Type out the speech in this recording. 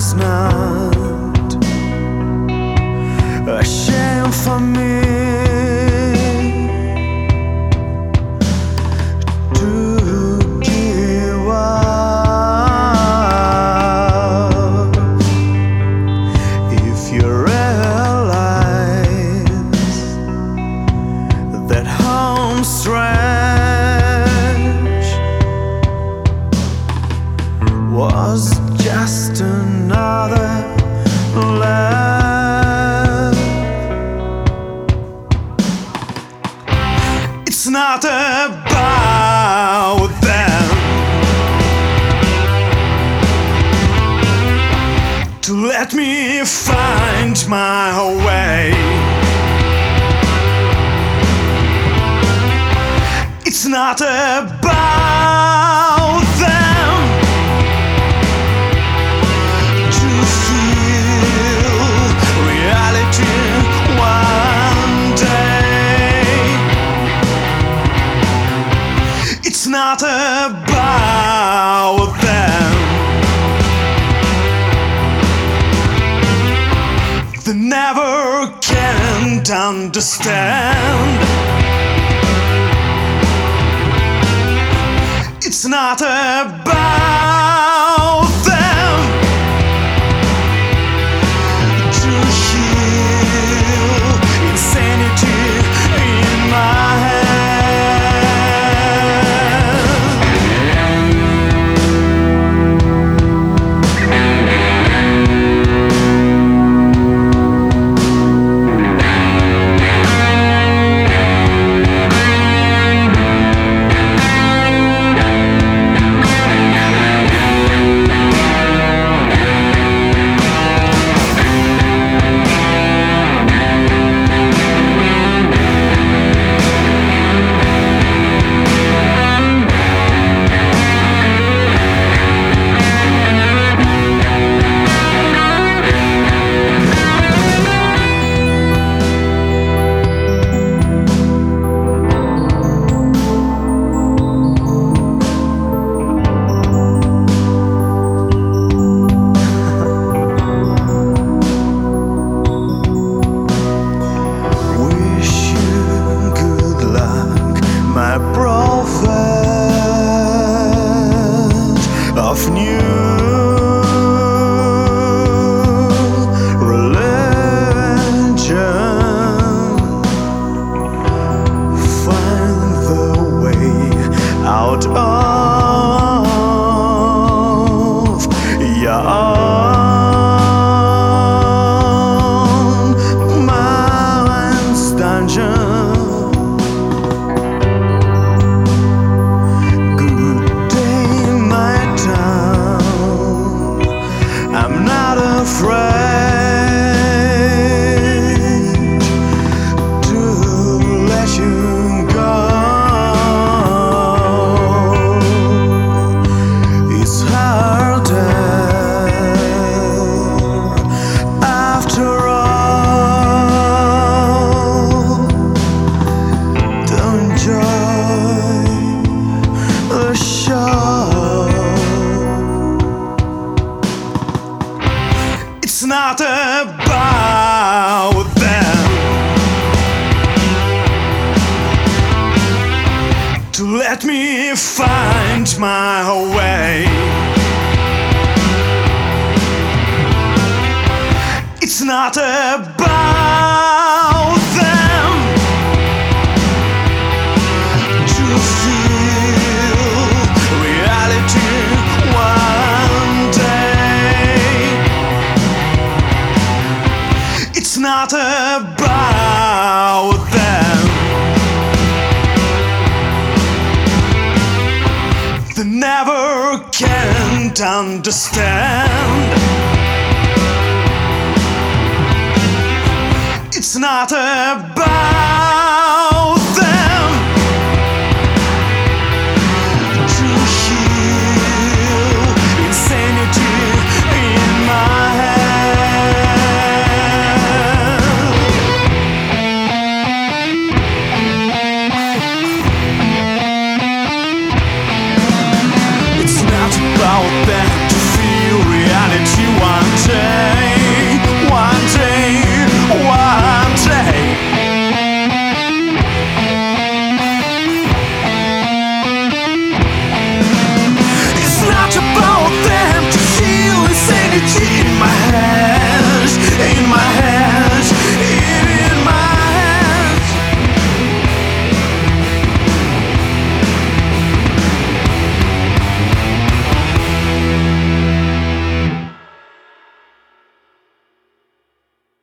does not. A shame for me. about them to let me find my way. It's not about they never can understand. It's not about hora. Let me find my way. It's not about them to feel reality one day. It's not about understand. It's not about you want to.